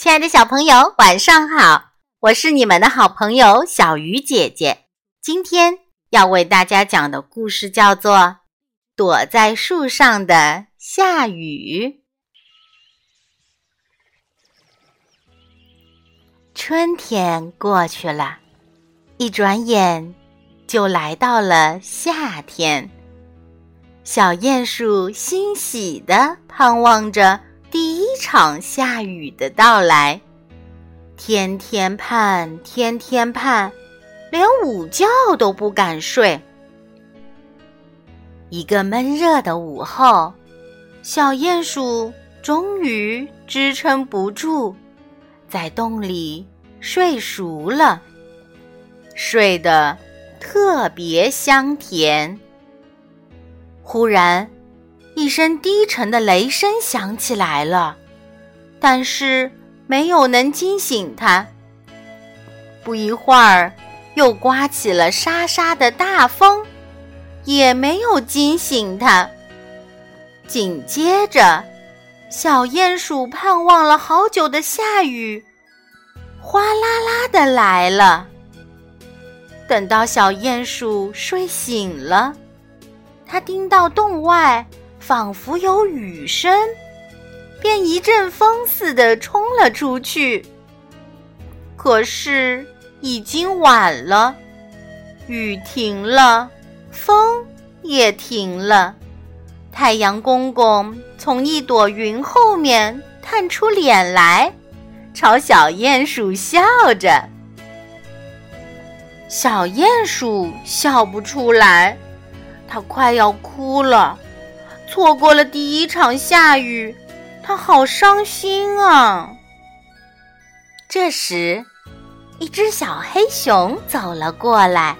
亲爱的小朋友，晚上好！我是你们的好朋友小鱼姐姐。今天要为大家讲的故事叫做《躲在树上的下雨》。春天过去了，一转眼就来到了夏天。小鼹鼠欣喜地盼望着。第一场下雨的到来，天天盼，天天盼，连午觉都不敢睡。一个闷热的午后，小鼹鼠终于支撑不住，在洞里睡熟了，睡得特别香甜。忽然。一声低沉的雷声响起来了，但是没有能惊醒他。不一会儿，又刮起了沙沙的大风，也没有惊醒他。紧接着，小鼹鼠盼望了好久的下雨，哗啦啦的来了。等到小鼹鼠睡醒了，它听到洞外。仿佛有雨声，便一阵风似的冲了出去。可是已经晚了，雨停了，风也停了。太阳公公从一朵云后面探出脸来，朝小鼹鼠笑着。小鼹鼠笑不出来，它快要哭了。错过了第一场下雨，他好伤心啊！这时，一只小黑熊走了过来。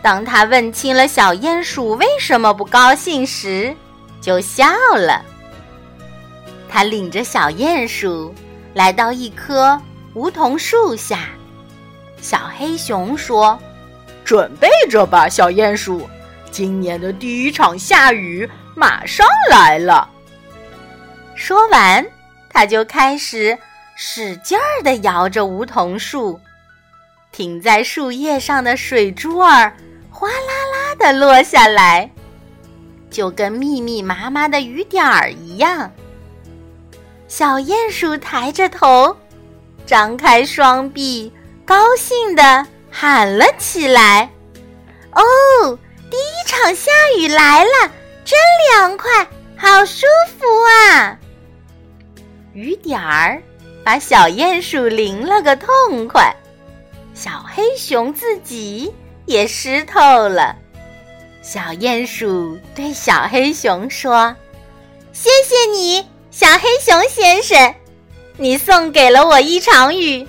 当他问清了小鼹鼠为什么不高兴时，就笑了。他领着小鼹鼠来到一棵梧桐树下。小黑熊说：“准备着吧，小鼹鼠，今年的第一场下雨。”马上来了。说完，他就开始使劲儿的摇着梧桐树，停在树叶上的水珠儿哗啦啦的落下来，就跟密密麻麻的雨点儿一样。小鼹鼠抬着头，张开双臂，高兴的喊了起来：“哦，第一场下雨来了！”真凉快，好舒服啊！雨点儿把小鼹鼠淋了个痛快，小黑熊自己也湿透了。小鼹鼠对小黑熊说：“谢谢你，小黑熊先生，你送给了我一场雨，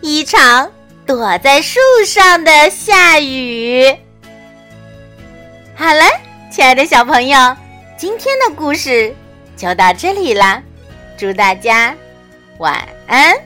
一场躲在树上的下雨。”好了。亲爱的小朋友，今天的故事就到这里啦，祝大家晚安。